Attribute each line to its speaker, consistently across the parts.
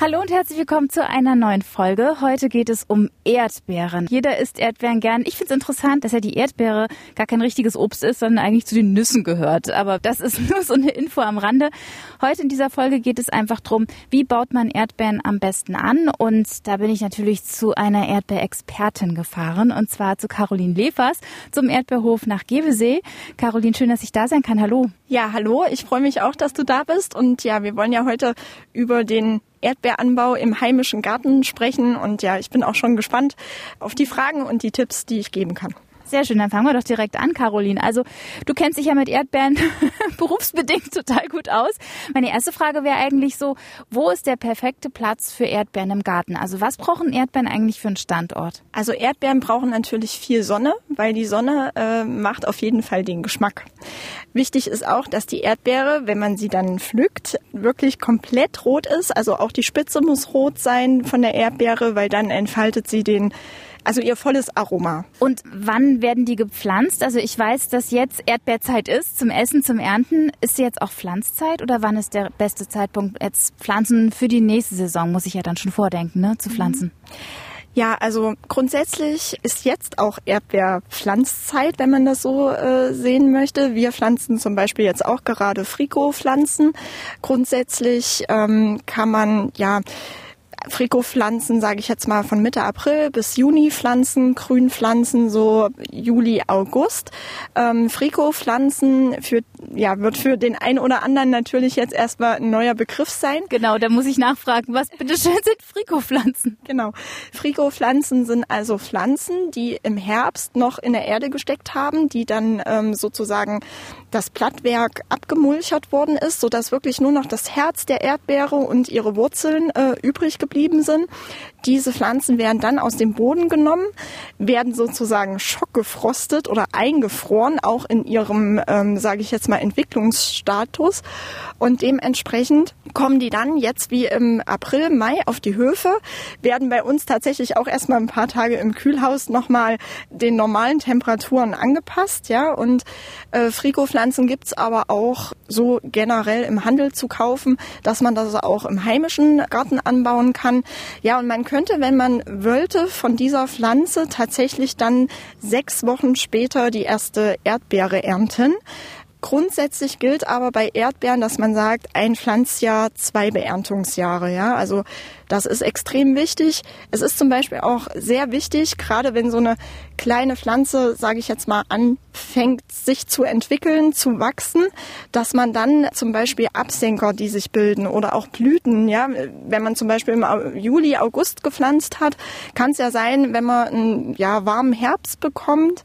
Speaker 1: Hallo und herzlich willkommen zu einer neuen Folge. Heute geht es um Erdbeeren. Jeder isst Erdbeeren gern. Ich finde es interessant, dass ja die Erdbeere gar kein richtiges Obst ist, sondern eigentlich zu den Nüssen gehört. Aber das ist nur so eine Info am Rande. Heute in dieser Folge geht es einfach darum, wie baut man Erdbeeren am besten an. Und da bin ich natürlich zu einer Erdbeerexpertin gefahren, und zwar zu Caroline Lefers zum Erdbeerhof nach Gewesee. Caroline, schön, dass ich da sein kann. Hallo.
Speaker 2: Ja, hallo. Ich freue mich auch, dass du da bist. Und ja, wir wollen ja heute über den Erdbeeranbau im heimischen Garten sprechen. Und ja, ich bin auch schon gespannt auf die Fragen und die Tipps, die ich geben kann.
Speaker 1: Sehr schön, dann fangen wir doch direkt an, Caroline. Also du kennst dich ja mit Erdbeeren berufsbedingt total gut aus. Meine erste Frage wäre eigentlich so, wo ist der perfekte Platz für Erdbeeren im Garten? Also was brauchen Erdbeeren eigentlich für einen Standort?
Speaker 2: Also Erdbeeren brauchen natürlich viel Sonne, weil die Sonne äh, macht auf jeden Fall den Geschmack. Wichtig ist auch, dass die Erdbeere, wenn man sie dann pflückt, wirklich komplett rot ist. Also auch die Spitze muss rot sein von der Erdbeere, weil dann entfaltet sie den also ihr volles Aroma.
Speaker 1: Und wann werden die gepflanzt? Also ich weiß, dass jetzt Erdbeerzeit ist, zum Essen, zum Ernten. Ist jetzt auch Pflanzzeit oder wann ist der beste Zeitpunkt, jetzt Pflanzen für die nächste Saison, muss ich ja dann schon vordenken, ne, zu pflanzen?
Speaker 2: Ja, also grundsätzlich ist jetzt auch Erdbeerpflanzzeit, wenn man das so äh, sehen möchte. Wir pflanzen zum Beispiel jetzt auch gerade Friko-Pflanzen. Grundsätzlich ähm, kann man ja Frikopflanzen, sage ich jetzt mal, von Mitte April bis Juni pflanzen, Grünpflanzen so Juli, August. Ähm, Frikopflanzen für, ja, wird für den einen oder anderen natürlich jetzt erstmal ein neuer Begriff sein.
Speaker 1: Genau, da muss ich nachfragen, was bitte schön sind Frikopflanzen?
Speaker 2: Genau. Frikopflanzen sind also Pflanzen, die im Herbst noch in der Erde gesteckt haben, die dann ähm, sozusagen das Blattwerk abgemulchert worden ist, sodass wirklich nur noch das Herz der Erdbeere und ihre Wurzeln äh, übrig geblieben sind. Diese Pflanzen werden dann aus dem Boden genommen, werden sozusagen schockgefrostet oder eingefroren, auch in ihrem, ähm, sage ich jetzt mal, Entwicklungsstatus. Und dementsprechend kommen die dann jetzt wie im April, Mai auf die Höfe, werden bei uns tatsächlich auch erstmal ein paar Tage im Kühlhaus nochmal den normalen Temperaturen angepasst. Ja, und äh, Frikopflanzen gibt's aber auch so generell im Handel zu kaufen, dass man das auch im heimischen Garten anbauen kann. Ja, und man könnte, wenn man wollte, von dieser Pflanze tatsächlich dann sechs Wochen später die erste Erdbeere ernten. Grundsätzlich gilt aber bei Erdbeeren, dass man sagt, ein Pflanzjahr, zwei Beerntungsjahre. Ja, also das ist extrem wichtig. Es ist zum Beispiel auch sehr wichtig, gerade wenn so eine kleine Pflanze, sage ich jetzt mal, anfängt, sich zu entwickeln, zu wachsen, dass man dann zum Beispiel Absenker, die sich bilden oder auch Blüten, ja, wenn man zum Beispiel im Juli, August gepflanzt hat, kann es ja sein, wenn man einen ja, warmen Herbst bekommt,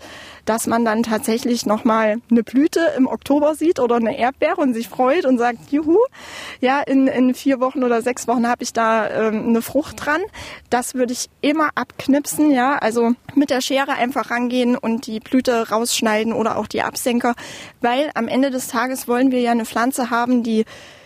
Speaker 2: dass man dann tatsächlich nochmal eine Blüte im Oktober sieht oder eine Erdbeere und sich freut und sagt, juhu, ja, in, in vier Wochen oder sechs Wochen habe ich da ähm, eine Frucht dran. Das würde ich immer abknipsen, ja, also mit der Schere einfach rangehen und die Blüte rausschneiden oder auch die Absenker, weil am Ende des Tages wollen wir ja eine Pflanze haben, die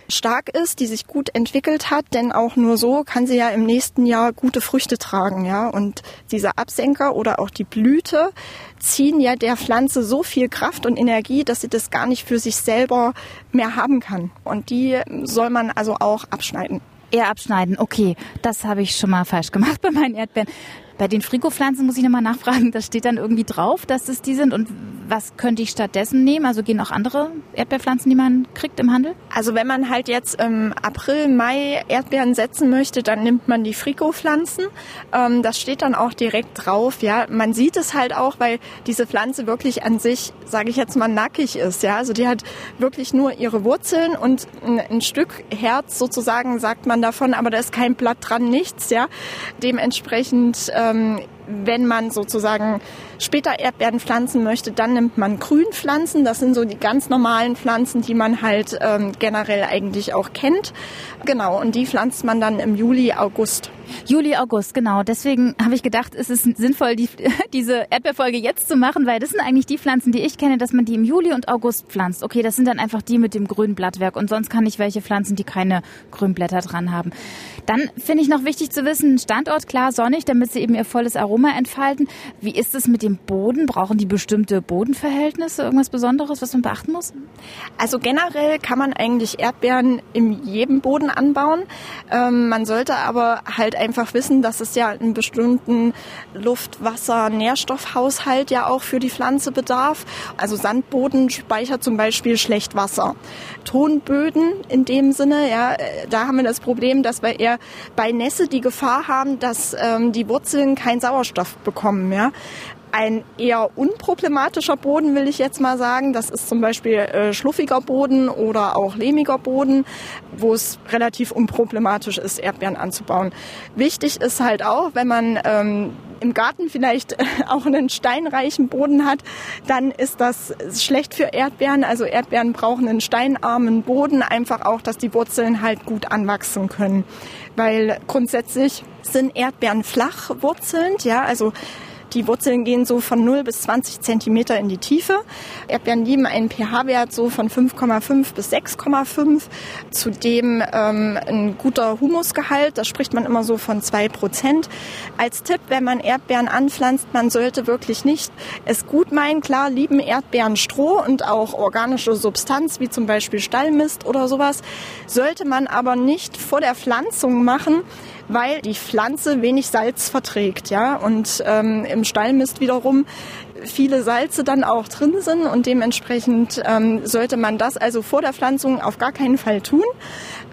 Speaker 2: stark ist, die sich gut entwickelt hat, denn auch nur so kann sie ja im nächsten Jahr gute Früchte tragen, ja. Und dieser Absenker oder auch die Blüte ziehen ja der Pflanze so viel Kraft und Energie, dass sie das gar nicht für sich selber mehr haben kann. Und die soll man also auch abschneiden.
Speaker 1: Eher abschneiden, okay. Das habe ich schon mal falsch gemacht bei meinen Erdbeeren. Bei den Frikopflanzen muss ich nochmal nachfragen, das steht dann irgendwie drauf, dass es die sind und was könnte ich stattdessen nehmen? Also gehen auch andere Erdbeerpflanzen, die man kriegt im Handel?
Speaker 2: Also wenn man halt jetzt im April, Mai Erdbeeren setzen möchte, dann nimmt man die Frikopflanzen. Ähm, das steht dann auch direkt drauf. Ja, man sieht es halt auch, weil diese Pflanze wirklich an sich, sage ich jetzt mal, nackig ist. Ja, also die hat wirklich nur ihre Wurzeln und ein, ein Stück Herz sozusagen sagt man davon, aber da ist kein Blatt dran, nichts. Ja, dementsprechend ähm, wenn man sozusagen später Erdbeeren pflanzen möchte, dann nimmt man Grünpflanzen. Das sind so die ganz normalen Pflanzen, die man halt ähm, generell eigentlich auch kennt. Genau, und die pflanzt man dann im Juli, August.
Speaker 1: Juli, August, genau. Deswegen habe ich gedacht, es ist sinnvoll, die, diese Erdbeerfolge jetzt zu machen, weil das sind eigentlich die Pflanzen, die ich kenne, dass man die im Juli und August pflanzt. Okay, das sind dann einfach die mit dem grünen Blattwerk und sonst kann ich welche pflanzen, die keine grünen Blätter dran haben. Dann finde ich noch wichtig zu wissen, Standort klar sonnig, damit sie eben ihr volles Aroma entfalten. Wie ist es mit dem Boden? Brauchen die bestimmte Bodenverhältnisse? Irgendwas Besonderes, was man beachten muss?
Speaker 2: Also generell kann man eigentlich Erdbeeren in jedem Boden anbauen. Ähm, man sollte aber halt einfach wissen, dass es ja einen bestimmten Luft, Wasser, Nährstoffhaushalt ja auch für die Pflanze bedarf. Also Sandboden speichert zum Beispiel schlecht Wasser. Tonböden in dem Sinne, ja, da haben wir das Problem, dass wir eher bei Nässe die Gefahr haben, dass ähm, die Wurzeln keinen Sauerstoff bekommen. Ja. Ein eher unproblematischer Boden, will ich jetzt mal sagen. Das ist zum Beispiel äh, schluffiger Boden oder auch lehmiger Boden, wo es relativ unproblematisch ist, Erdbeeren anzubauen. Wichtig ist halt auch, wenn man ähm, im Garten vielleicht auch einen steinreichen Boden hat, dann ist das schlecht für Erdbeeren. Also Erdbeeren brauchen einen steinarmen Boden, einfach auch, dass die Wurzeln halt gut anwachsen können. Weil grundsätzlich sind Erdbeeren flach wurzelnd, ja, also die Wurzeln gehen so von 0 bis 20 Zentimeter in die Tiefe. Erdbeeren lieben einen pH-Wert so von 5,5 bis 6,5. Zudem ähm, ein guter Humusgehalt, da spricht man immer so von 2 Prozent. Als Tipp, wenn man Erdbeeren anpflanzt, man sollte wirklich nicht es gut meinen. Klar lieben Erdbeeren Stroh und auch organische Substanz, wie zum Beispiel Stallmist oder sowas. Sollte man aber nicht vor der Pflanzung machen, weil die Pflanze wenig Salz verträgt, ja, und ähm, im Stallmist wiederum viele Salze dann auch drin sind und dementsprechend ähm, sollte man das also vor der Pflanzung auf gar keinen Fall tun.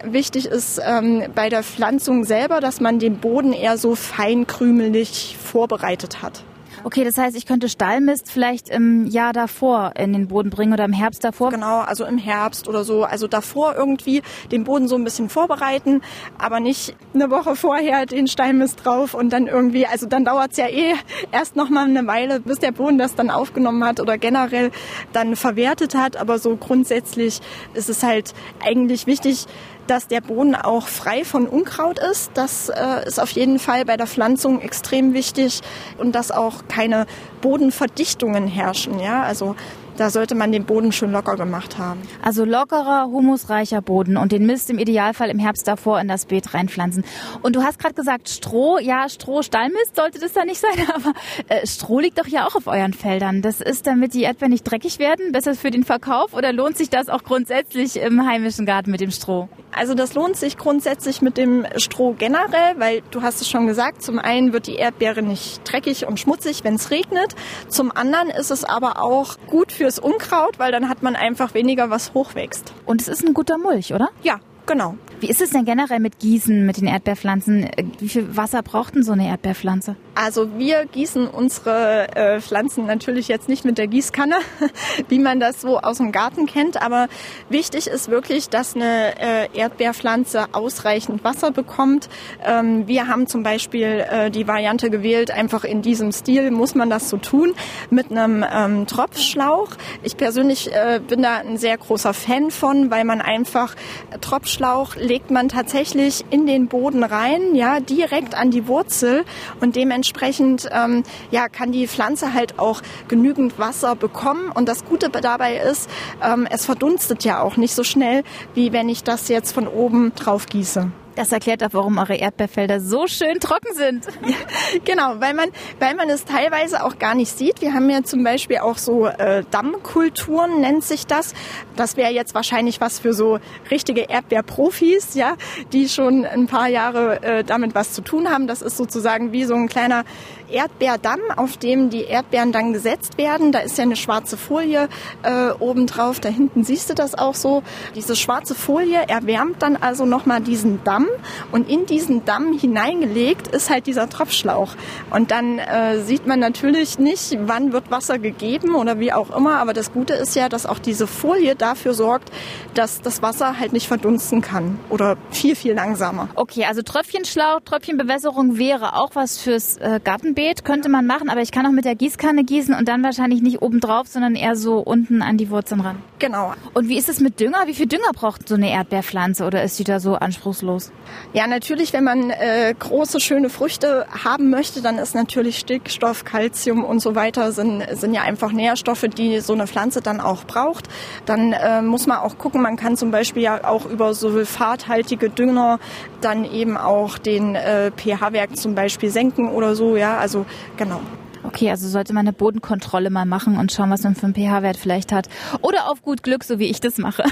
Speaker 2: Wichtig ist ähm, bei der Pflanzung selber, dass man den Boden eher so feinkrümelig vorbereitet hat.
Speaker 1: Okay, das heißt, ich könnte Stallmist vielleicht im Jahr davor in den Boden bringen oder im Herbst davor?
Speaker 2: Genau, also im Herbst oder so. Also davor irgendwie den Boden so ein bisschen vorbereiten, aber nicht eine Woche vorher den Stallmist drauf und dann irgendwie, also dann dauert es ja eh erst noch mal eine Weile, bis der Boden das dann aufgenommen hat oder generell dann verwertet hat. Aber so grundsätzlich ist es halt eigentlich wichtig, dass der Boden auch frei von Unkraut ist. Das äh, ist auf jeden Fall bei der Pflanzung extrem wichtig und dass auch keine Bodenverdichtungen herrschen. Ja, also da sollte man den Boden schön locker gemacht haben.
Speaker 1: Also lockerer, humusreicher Boden und den Mist im Idealfall im Herbst davor in das Beet reinpflanzen. Und du hast gerade gesagt, Stroh, ja, Stroh, Stallmist sollte das da nicht sein, aber äh, Stroh liegt doch ja auch auf euren Feldern. Das ist, damit die Erdbeeren nicht dreckig werden, besser für den Verkauf oder lohnt sich das auch grundsätzlich im heimischen Garten mit dem Stroh?
Speaker 2: Also das lohnt sich grundsätzlich mit dem Stroh generell, weil du hast es schon gesagt, zum einen wird die Erdbeere nicht dreckig und schmutzig, wenn es regnet. Zum anderen ist es aber auch gut für fürs Unkraut, weil dann hat man einfach weniger, was hochwächst.
Speaker 1: Und es ist ein guter Mulch, oder?
Speaker 2: Ja, genau.
Speaker 1: Wie ist es denn generell mit Gießen, mit den Erdbeerpflanzen? Wie viel Wasser braucht denn so eine Erdbeerpflanze?
Speaker 2: Also wir gießen unsere äh, Pflanzen natürlich jetzt nicht mit der Gießkanne, wie man das so aus dem Garten kennt. Aber wichtig ist wirklich, dass eine äh, Erdbeerpflanze ausreichend Wasser bekommt. Ähm, wir haben zum Beispiel äh, die Variante gewählt, einfach in diesem Stil muss man das so tun, mit einem ähm, Tropfschlauch. Ich persönlich äh, bin da ein sehr großer Fan von, weil man einfach Tropfschlauch legt man tatsächlich in den Boden rein, ja, direkt an die Wurzel und dementsprechend ähm, ja, kann die Pflanze halt auch genügend Wasser bekommen. Und das Gute dabei ist, ähm, es verdunstet ja auch nicht so schnell, wie wenn ich das jetzt von oben drauf gieße.
Speaker 1: Das erklärt auch, warum eure Erdbeerfelder so schön trocken sind.
Speaker 2: Ja, genau, weil man, weil man es teilweise auch gar nicht sieht. Wir haben ja zum Beispiel auch so äh, Dammkulturen, nennt sich das. Das wäre jetzt wahrscheinlich was für so richtige Erdbeerprofis, ja, die schon ein paar Jahre äh, damit was zu tun haben. Das ist sozusagen wie so ein kleiner Erdbeerdamm, auf dem die Erdbeeren dann gesetzt werden. Da ist ja eine schwarze Folie äh, oben drauf. Da hinten siehst du das auch so. Diese schwarze Folie erwärmt dann also nochmal diesen Damm und in diesen Damm hineingelegt ist halt dieser Tropfschlauch. Und dann äh, sieht man natürlich nicht, wann wird Wasser gegeben oder wie auch immer. Aber das Gute ist ja, dass auch diese Folie dafür sorgt, dass das Wasser halt nicht verdunsten kann oder viel, viel langsamer.
Speaker 1: Okay, also Tröpfchenschlauch, Tröpfchenbewässerung wäre auch was fürs äh, Gartenbeet Beet könnte man machen, aber ich kann auch mit der Gießkanne gießen und dann wahrscheinlich nicht oben drauf, sondern eher so unten an die Wurzeln ran.
Speaker 2: Genau.
Speaker 1: Und wie ist es mit Dünger? Wie viel Dünger braucht so eine Erdbeerpflanze oder ist die da so anspruchslos?
Speaker 2: Ja, natürlich, wenn man äh, große, schöne Früchte haben möchte, dann ist natürlich Stickstoff, Kalzium und so weiter sind, sind ja einfach Nährstoffe, die so eine Pflanze dann auch braucht. Dann äh, muss man auch gucken, man kann zum Beispiel ja auch über sulfathaltige Dünger dann eben auch den äh, pH-Wert zum Beispiel senken oder so, ja, also genau.
Speaker 1: Okay, also sollte man eine Bodenkontrolle mal machen und schauen, was man für einen pH-Wert vielleicht hat. Oder auf gut Glück, so wie ich das mache.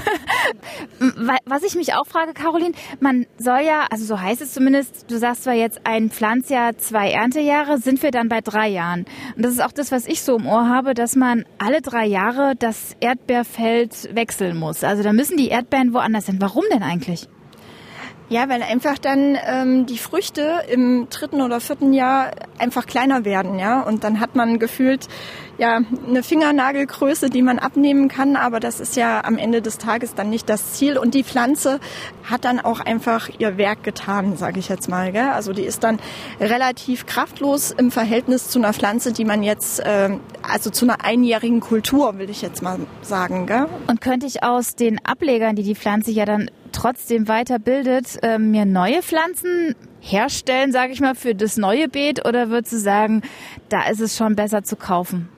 Speaker 1: was ich mich auch frage, Caroline, man soll ja, also so heißt es zumindest, du sagst zwar jetzt ein Pflanzjahr, zwei Erntejahre, sind wir dann bei drei Jahren. Und das ist auch das, was ich so im Ohr habe, dass man alle drei Jahre das Erdbeerfeld wechseln muss. Also da müssen die Erdbeeren woanders hin. Warum denn eigentlich?
Speaker 2: Ja, weil einfach dann ähm, die Früchte im dritten oder vierten Jahr einfach kleiner werden, ja. Und dann hat man gefühlt ja eine Fingernagelgröße, die man abnehmen kann, aber das ist ja am Ende des Tages dann nicht das Ziel. Und die Pflanze hat dann auch einfach ihr Werk getan, sage ich jetzt mal. Gell? Also die ist dann relativ kraftlos im Verhältnis zu einer Pflanze, die man jetzt, äh, also zu einer einjährigen Kultur, will ich jetzt mal sagen. Gell?
Speaker 1: Und könnte ich aus den Ablegern, die die Pflanze ja dann trotzdem weiterbildet, äh, mir neue Pflanzen herstellen, sage ich mal, für das neue Beet? Oder würdest du sagen, da ist es schon besser zu kaufen?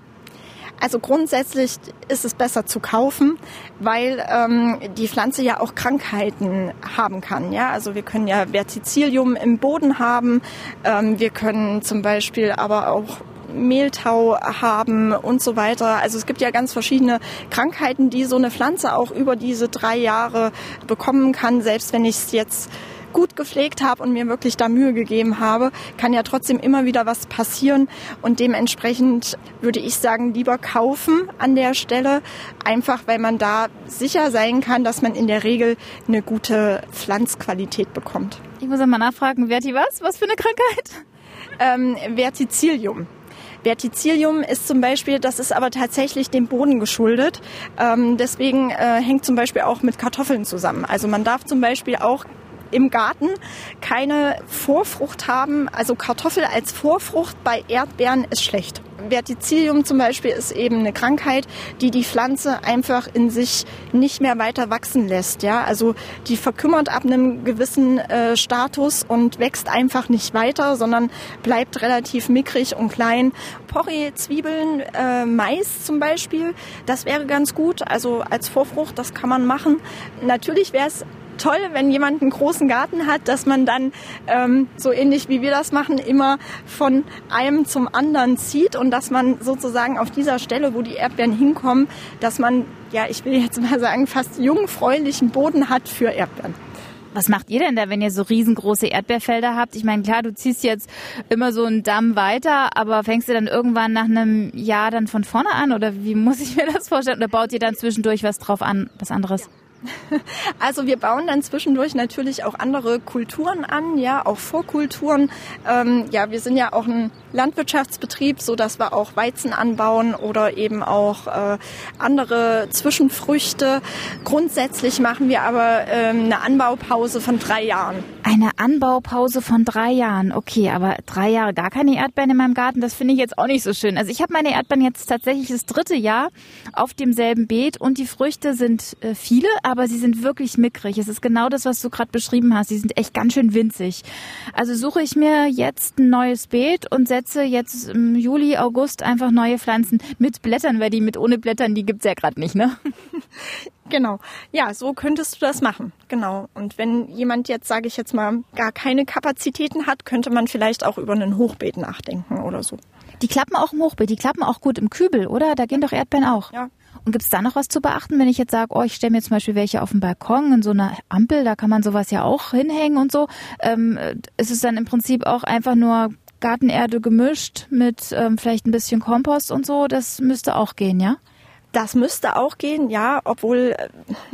Speaker 2: Also grundsätzlich ist es besser zu kaufen, weil ähm, die Pflanze ja auch Krankheiten haben kann. Ja, also wir können ja Verticillium im Boden haben, ähm, wir können zum Beispiel aber auch Mehltau haben und so weiter. Also es gibt ja ganz verschiedene Krankheiten, die so eine Pflanze auch über diese drei Jahre bekommen kann, selbst wenn ich es jetzt gut gepflegt habe und mir wirklich da Mühe gegeben habe, kann ja trotzdem immer wieder was passieren und dementsprechend würde ich sagen, lieber kaufen an der Stelle, einfach weil man da sicher sein kann, dass man in der Regel eine gute Pflanzqualität bekommt.
Speaker 1: Ich muss einmal nachfragen, Verti was? Was für eine Krankheit?
Speaker 2: Ähm, Verticillium. Verticillium ist zum Beispiel, das ist aber tatsächlich dem Boden geschuldet. Ähm, deswegen äh, hängt zum Beispiel auch mit Kartoffeln zusammen. Also man darf zum Beispiel auch im Garten keine Vorfrucht haben. Also Kartoffel als Vorfrucht bei Erdbeeren ist schlecht. Verticillium zum Beispiel ist eben eine Krankheit, die die Pflanze einfach in sich nicht mehr weiter wachsen lässt. Ja, also die verkümmert ab einem gewissen äh, Status und wächst einfach nicht weiter, sondern bleibt relativ mickrig und klein. Porree, Zwiebeln, äh, Mais zum Beispiel, das wäre ganz gut. Also als Vorfrucht, das kann man machen. Natürlich wäre es toll, wenn jemand einen großen Garten hat, dass man dann ähm, so ähnlich wie wir das machen, immer von einem zum anderen zieht und dass man sozusagen auf dieser Stelle, wo die Erdbeeren hinkommen, dass man, ja, ich will jetzt mal sagen, fast jungfräulichen Boden hat für Erdbeeren.
Speaker 1: Was macht ihr denn da, wenn ihr so riesengroße Erdbeerfelder habt? Ich meine, klar, du ziehst jetzt immer so einen Damm weiter, aber fängst du dann irgendwann nach einem Jahr dann von vorne an? Oder wie muss ich mir das vorstellen? Oder baut ihr dann zwischendurch was drauf an, was anderes?
Speaker 2: Also wir bauen dann zwischendurch natürlich auch andere Kulturen an, ja, auch Vorkulturen. Ähm, ja, wir sind ja auch ein Landwirtschaftsbetrieb, so dass wir auch Weizen anbauen oder eben auch äh, andere Zwischenfrüchte. Grundsätzlich machen wir aber ähm, eine Anbaupause von drei Jahren.
Speaker 1: Eine Anbaupause von drei Jahren, okay, aber drei Jahre gar keine Erdbeeren in meinem Garten, das finde ich jetzt auch nicht so schön. Also ich habe meine Erdbeeren jetzt tatsächlich das dritte Jahr auf demselben Beet und die Früchte sind äh, viele, aber sie sind wirklich mickrig. Es ist genau das, was du gerade beschrieben hast. Sie sind echt ganz schön winzig. Also suche ich mir jetzt ein neues Beet und setze jetzt im Juli, August einfach neue Pflanzen mit Blättern, weil die mit ohne Blättern, die gibt's ja gerade nicht, ne?
Speaker 2: Genau. Ja, so könntest du das machen. Genau. Und wenn jemand jetzt, sage ich jetzt mal, gar keine Kapazitäten hat, könnte man vielleicht auch über ein Hochbeet nachdenken oder so.
Speaker 1: Die klappen auch im Hochbeet, die klappen auch gut im Kübel, oder? Da gehen doch Erdbeeren auch.
Speaker 2: Ja,
Speaker 1: und gibt es da noch was zu beachten, wenn ich jetzt sage, oh, ich stelle mir zum Beispiel welche auf dem Balkon in so einer Ampel, da kann man sowas ja auch hinhängen und so. Ähm, ist es dann im Prinzip auch einfach nur Gartenerde gemischt mit ähm, vielleicht ein bisschen Kompost und so? Das müsste auch gehen, ja?
Speaker 2: Das müsste auch gehen, ja, obwohl äh,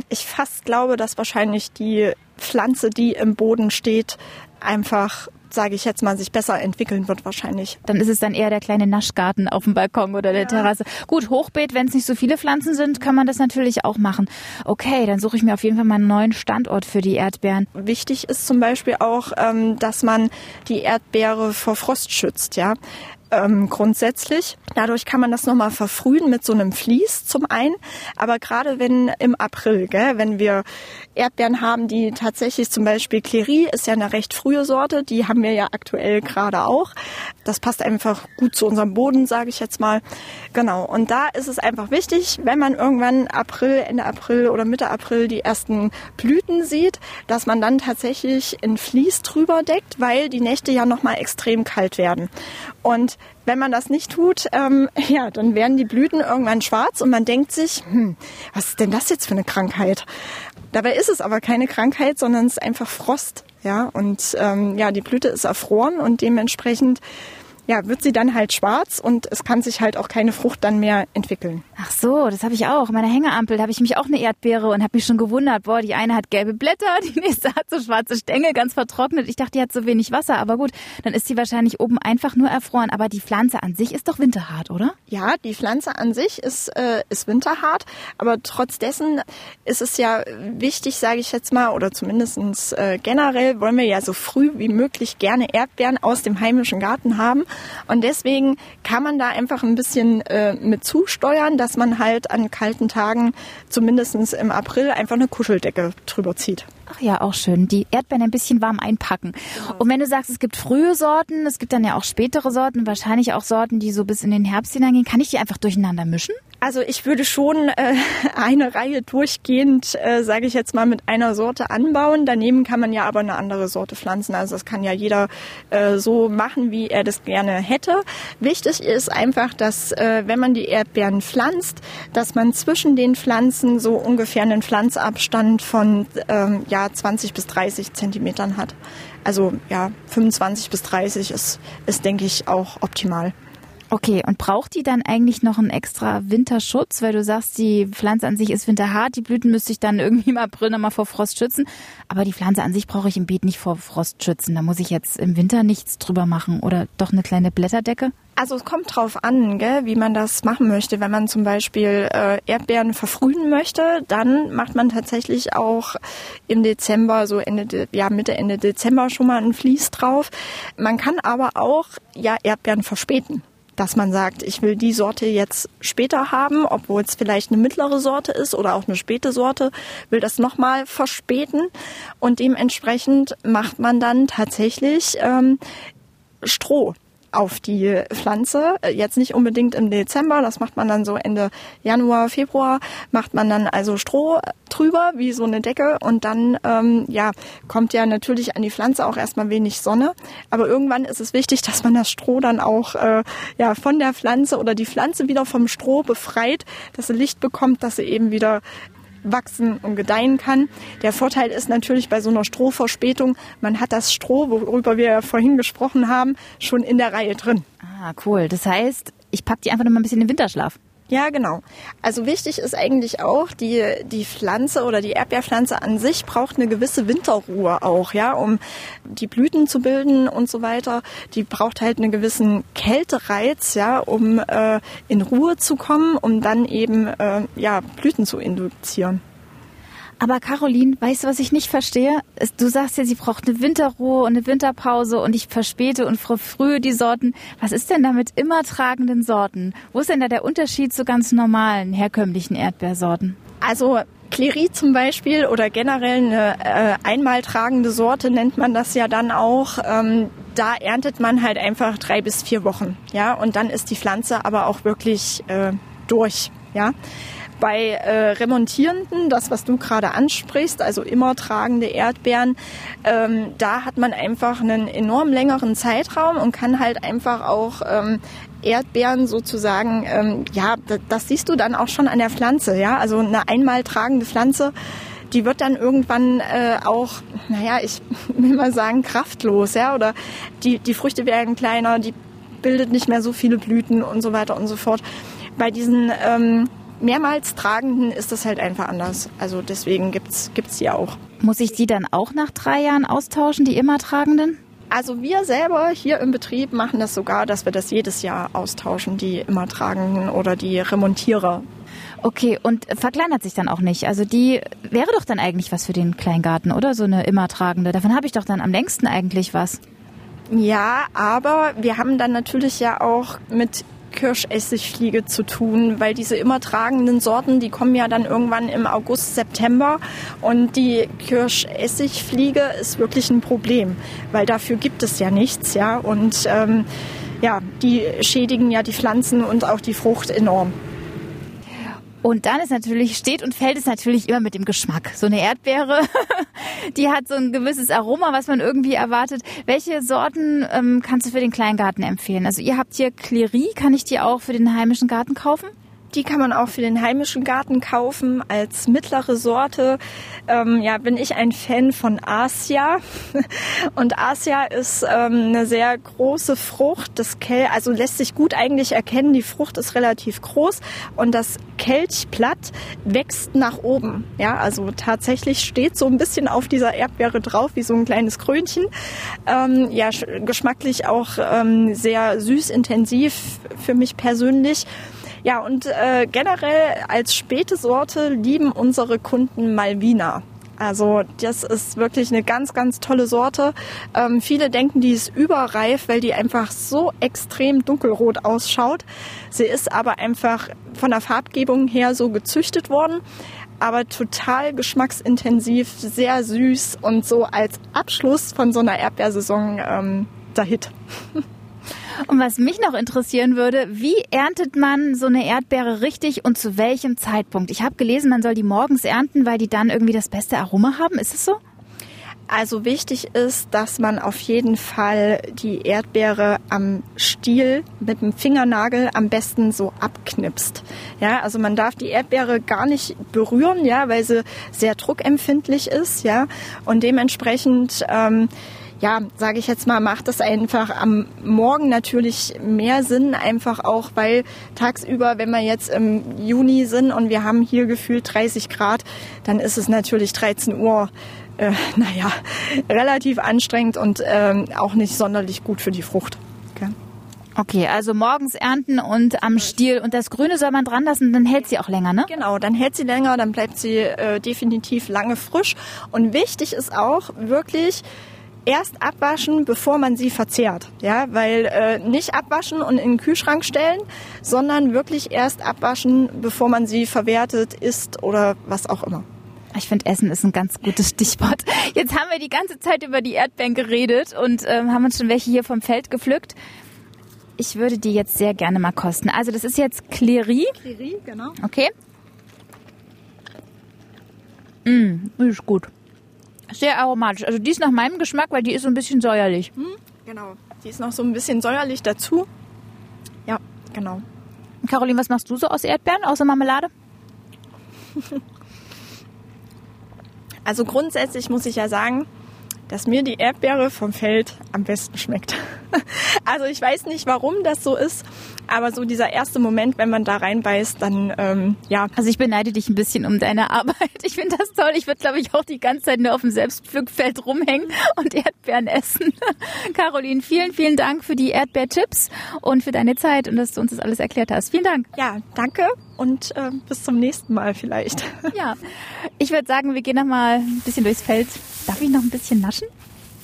Speaker 2: ich fast glaube, dass wahrscheinlich die Pflanze, die im Boden steht, einfach sage ich jetzt mal, sich besser entwickeln wird wahrscheinlich.
Speaker 1: Dann ist es dann eher der kleine Naschgarten auf dem Balkon oder der ja. Terrasse. Gut, Hochbeet, wenn es nicht so viele Pflanzen sind, kann man das natürlich auch machen. Okay, dann suche ich mir auf jeden Fall mal einen neuen Standort für die Erdbeeren.
Speaker 2: Wichtig ist zum Beispiel auch, ähm, dass man die Erdbeere vor Frost schützt. Ja, ähm, grundsätzlich. Dadurch kann man das nochmal verfrühen mit so einem Vlies zum einen. Aber gerade wenn im April, gell, wenn wir Erdbeeren haben, die tatsächlich zum Beispiel Clery ist ja eine recht frühe Sorte, die haben wir ja aktuell gerade auch. Das passt einfach gut zu unserem Boden, sage ich jetzt mal. Genau. Und da ist es einfach wichtig, wenn man irgendwann April, Ende April oder Mitte April die ersten Blüten sieht, dass man dann tatsächlich in Vlies drüber deckt, weil die Nächte ja nochmal extrem kalt werden. Und wenn man das nicht tut, ähm, ja, dann werden die Blüten irgendwann schwarz und man denkt sich, hm, was ist denn das jetzt für eine Krankheit? Dabei ist es aber keine Krankheit, sondern es ist einfach Frost. Ja, und ähm, ja, die Blüte ist erfroren und dementsprechend ja, wird sie dann halt schwarz und es kann sich halt auch keine Frucht dann mehr entwickeln.
Speaker 1: Ach so, das habe ich auch. In meiner Hängeampel habe ich mich auch eine Erdbeere und habe mich schon gewundert, boah, die eine hat gelbe Blätter, die nächste hat so schwarze Stängel, ganz vertrocknet. Ich dachte, die hat so wenig Wasser, aber gut, dann ist sie wahrscheinlich oben einfach nur erfroren. Aber die Pflanze an sich ist doch winterhart, oder?
Speaker 2: Ja, die Pflanze an sich ist, äh, ist winterhart, aber trotz dessen ist es ja wichtig, sage ich jetzt mal, oder zumindestens äh, generell wollen wir ja so früh wie möglich gerne Erdbeeren aus dem heimischen Garten haben. Und deswegen kann man da einfach ein bisschen äh, mit zusteuern, dass man halt an kalten Tagen, zumindestens im April, einfach eine Kuscheldecke drüber zieht.
Speaker 1: Ach ja, auch schön. Die Erdbeeren ein bisschen warm einpacken. Genau. Und wenn du sagst, es gibt frühe Sorten, es gibt dann ja auch spätere Sorten, wahrscheinlich auch Sorten, die so bis in den Herbst hineingehen, kann ich die einfach durcheinander mischen?
Speaker 2: Also ich würde schon äh, eine Reihe durchgehend, äh, sage ich jetzt mal, mit einer Sorte anbauen. Daneben kann man ja aber eine andere Sorte pflanzen. Also das kann ja jeder äh, so machen, wie er das gerne hätte. Wichtig ist einfach, dass äh, wenn man die Erdbeeren pflanzt, dass man zwischen den Pflanzen so ungefähr einen Pflanzabstand von ähm, ja 20 bis 30 Zentimetern hat. Also ja 25 bis 30 ist, ist denke ich auch optimal.
Speaker 1: Okay, und braucht die dann eigentlich noch einen extra Winterschutz? Weil du sagst, die Pflanze an sich ist winterhart, die Blüten müsste ich dann irgendwie im April nochmal vor Frost schützen. Aber die Pflanze an sich brauche ich im Beet nicht vor Frost schützen. Da muss ich jetzt im Winter nichts drüber machen oder doch eine kleine Blätterdecke?
Speaker 2: Also es kommt drauf an, gell, wie man das machen möchte. Wenn man zum Beispiel äh, Erdbeeren verfrühen möchte, dann macht man tatsächlich auch im Dezember, so Ende, ja Mitte Ende Dezember schon mal ein Vlies drauf. Man kann aber auch ja Erdbeeren verspäten dass man sagt, ich will die Sorte jetzt später haben, obwohl es vielleicht eine mittlere Sorte ist oder auch eine späte Sorte, will das nochmal verspäten. Und dementsprechend macht man dann tatsächlich ähm, Stroh auf die Pflanze. Jetzt nicht unbedingt im Dezember, das macht man dann so Ende Januar, Februar, macht man dann also Stroh drüber, wie so eine Decke und dann ähm, ja, kommt ja natürlich an die Pflanze auch erstmal wenig Sonne. Aber irgendwann ist es wichtig, dass man das Stroh dann auch äh, ja, von der Pflanze oder die Pflanze wieder vom Stroh befreit, dass sie Licht bekommt, dass sie eben wieder wachsen und gedeihen kann. Der Vorteil ist natürlich bei so einer Strohverspätung, man hat das Stroh, worüber wir vorhin gesprochen haben, schon in der Reihe drin.
Speaker 1: Ah, cool. Das heißt, ich packe die einfach noch mal ein bisschen in den Winterschlaf.
Speaker 2: Ja, genau. Also wichtig ist eigentlich auch, die, die Pflanze oder die Erdbeerpflanze an sich braucht eine gewisse Winterruhe auch, ja, um die Blüten zu bilden und so weiter. Die braucht halt einen gewissen Kältereiz, ja, um äh, in Ruhe zu kommen, um dann eben äh, ja, Blüten zu induzieren.
Speaker 1: Aber Caroline, weißt du, was ich nicht verstehe? Du sagst ja, sie braucht eine Winterruhe und eine Winterpause und ich verspäte und verfrühe die Sorten. Was ist denn da mit immer tragenden Sorten? Wo ist denn da der Unterschied zu ganz normalen, herkömmlichen Erdbeersorten?
Speaker 2: Also Clery zum Beispiel oder generell eine äh, einmal tragende Sorte nennt man das ja dann auch. Ähm, da erntet man halt einfach drei bis vier Wochen, ja, und dann ist die Pflanze aber auch wirklich äh, durch, ja. Bei äh, Remontierenden, das was du gerade ansprichst, also immer tragende Erdbeeren, ähm, da hat man einfach einen enorm längeren Zeitraum und kann halt einfach auch ähm, Erdbeeren sozusagen, ähm, ja, das, siehst du dann auch schon an der Pflanze, ja, also eine einmal tragende Pflanze die wird dann irgendwann äh, auch, naja, ich will mal sagen, kraftlos, ja, oder die, die Früchte werden kleiner, die bildet nicht mehr so viele Blüten und so weiter und so fort. Bei diesen ähm, mehrmals Tragenden ist das halt einfach anders. Also deswegen gibt's gibt's die auch.
Speaker 1: Muss ich die dann auch nach drei Jahren austauschen, die immer Tragenden?
Speaker 2: Also wir selber hier im Betrieb machen das sogar, dass wir das jedes Jahr austauschen, die immer Tragenden oder die Remontierer.
Speaker 1: Okay, und verkleinert sich dann auch nicht. Also die wäre doch dann eigentlich was für den Kleingarten, oder? So eine immer tragende. Davon habe ich doch dann am längsten eigentlich was.
Speaker 2: Ja, aber wir haben dann natürlich ja auch mit Kirschessigfliege zu tun, weil diese immer tragenden Sorten, die kommen ja dann irgendwann im August, September und die Kirschessigfliege ist wirklich ein Problem, weil dafür gibt es ja nichts, ja und ähm, ja, die schädigen ja die Pflanzen und auch die Frucht enorm.
Speaker 1: Und dann ist natürlich, steht und fällt es natürlich immer mit dem Geschmack. So eine Erdbeere, die hat so ein gewisses Aroma, was man irgendwie erwartet. Welche Sorten ähm, kannst du für den Kleingarten empfehlen? Also ihr habt hier Clery, kann ich die auch für den heimischen Garten kaufen?
Speaker 2: Die kann man auch für den heimischen Garten kaufen als mittlere Sorte. Ähm, ja, bin ich ein Fan von Asia. Und Asia ist ähm, eine sehr große Frucht. Das Kel also lässt sich gut eigentlich erkennen. Die Frucht ist relativ groß und das Kelchblatt wächst nach oben. Ja, also tatsächlich steht so ein bisschen auf dieser Erdbeere drauf wie so ein kleines Krönchen. Ähm, ja, geschmacklich auch ähm, sehr süß intensiv für mich persönlich. Ja, und äh, generell als späte Sorte lieben unsere Kunden Malvina. Also das ist wirklich eine ganz, ganz tolle Sorte. Ähm, viele denken, die ist überreif, weil die einfach so extrem dunkelrot ausschaut. Sie ist aber einfach von der Farbgebung her so gezüchtet worden, aber total geschmacksintensiv, sehr süß und so als Abschluss von so einer Erdbeersaison ähm, der Hit.
Speaker 1: Und was mich noch interessieren würde, wie erntet man so eine Erdbeere richtig und zu welchem Zeitpunkt? Ich habe gelesen, man soll die morgens ernten, weil die dann irgendwie das beste Aroma haben. Ist es so?
Speaker 2: Also wichtig ist, dass man auf jeden Fall die Erdbeere am Stiel mit dem Fingernagel am besten so abknipst. Ja, also man darf die Erdbeere gar nicht berühren, ja, weil sie sehr druckempfindlich ist, ja, und dementsprechend ähm, ja, sage ich jetzt mal, macht es einfach am Morgen natürlich mehr Sinn, einfach auch, weil tagsüber, wenn wir jetzt im Juni sind und wir haben hier gefühlt 30 Grad, dann ist es natürlich 13 Uhr, äh, naja, relativ anstrengend und ähm, auch nicht sonderlich gut für die Frucht. Okay.
Speaker 1: Okay, also morgens ernten und am Stiel. Und das Grüne soll man dran lassen, dann hält sie auch länger, ne?
Speaker 2: Genau, dann hält sie länger, dann bleibt sie äh, definitiv lange frisch. Und wichtig ist auch wirklich, erst abwaschen, bevor man sie verzehrt. Ja, weil äh, nicht abwaschen und in den Kühlschrank stellen, sondern wirklich erst abwaschen, bevor man sie verwertet, isst oder was auch immer.
Speaker 1: Ich finde, Essen ist ein ganz gutes Stichwort. Jetzt haben wir die ganze Zeit über die Erdbeeren geredet und ähm, haben uns schon welche hier vom Feld gepflückt. Ich würde die jetzt sehr gerne mal kosten. Also das ist jetzt Clery.
Speaker 2: Clery, genau.
Speaker 1: Okay. Mm, ist gut. Sehr aromatisch. Also die ist nach meinem Geschmack, weil die ist so ein bisschen säuerlich.
Speaker 2: Hm, genau. Die ist noch so ein bisschen säuerlich dazu. Ja, genau.
Speaker 1: Caroline, was machst du so aus Erdbeeren, außer Marmelade?
Speaker 2: also grundsätzlich muss ich ja sagen, dass mir die Erdbeere vom Feld am besten schmeckt. also ich weiß nicht, warum das so ist, aber so dieser erste Moment, wenn man da reinbeißt, dann ähm, ja.
Speaker 1: Also ich beneide dich ein bisschen um deine Arbeit. Ich finde das toll. Ich würde, glaube ich, auch die ganze Zeit nur auf dem Selbstpflückfeld rumhängen und Erdbeeren essen. Caroline, vielen, vielen Dank für die Erdbeertipps und für deine Zeit und dass du uns das alles erklärt hast. Vielen Dank.
Speaker 2: Ja, danke und äh, bis zum nächsten Mal vielleicht.
Speaker 1: Ja, ich würde sagen, wir gehen noch mal ein bisschen durchs Feld. Darf ich noch ein bisschen naschen?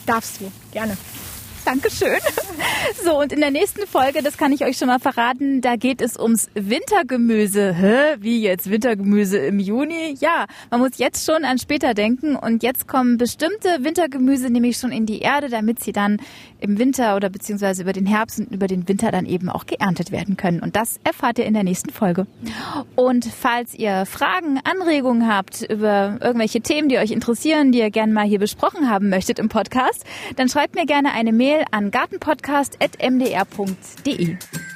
Speaker 2: Darfst du, gerne.
Speaker 1: Dankeschön. So, und in der nächsten Folge, das kann ich euch schon mal verraten, da geht es ums Wintergemüse. Hä? Wie jetzt Wintergemüse im Juni? Ja, man muss jetzt schon an später denken und jetzt kommen bestimmte Wintergemüse nämlich schon in die Erde, damit sie dann im Winter oder beziehungsweise über den Herbst und über den Winter dann eben auch geerntet werden können. Und das erfahrt ihr in der nächsten Folge. Und falls ihr Fragen, Anregungen habt über irgendwelche Themen, die euch interessieren, die ihr gerne mal hier besprochen haben möchtet im Podcast, dann schreibt mir gerne eine Mail an gartenpodcast.mdr.de.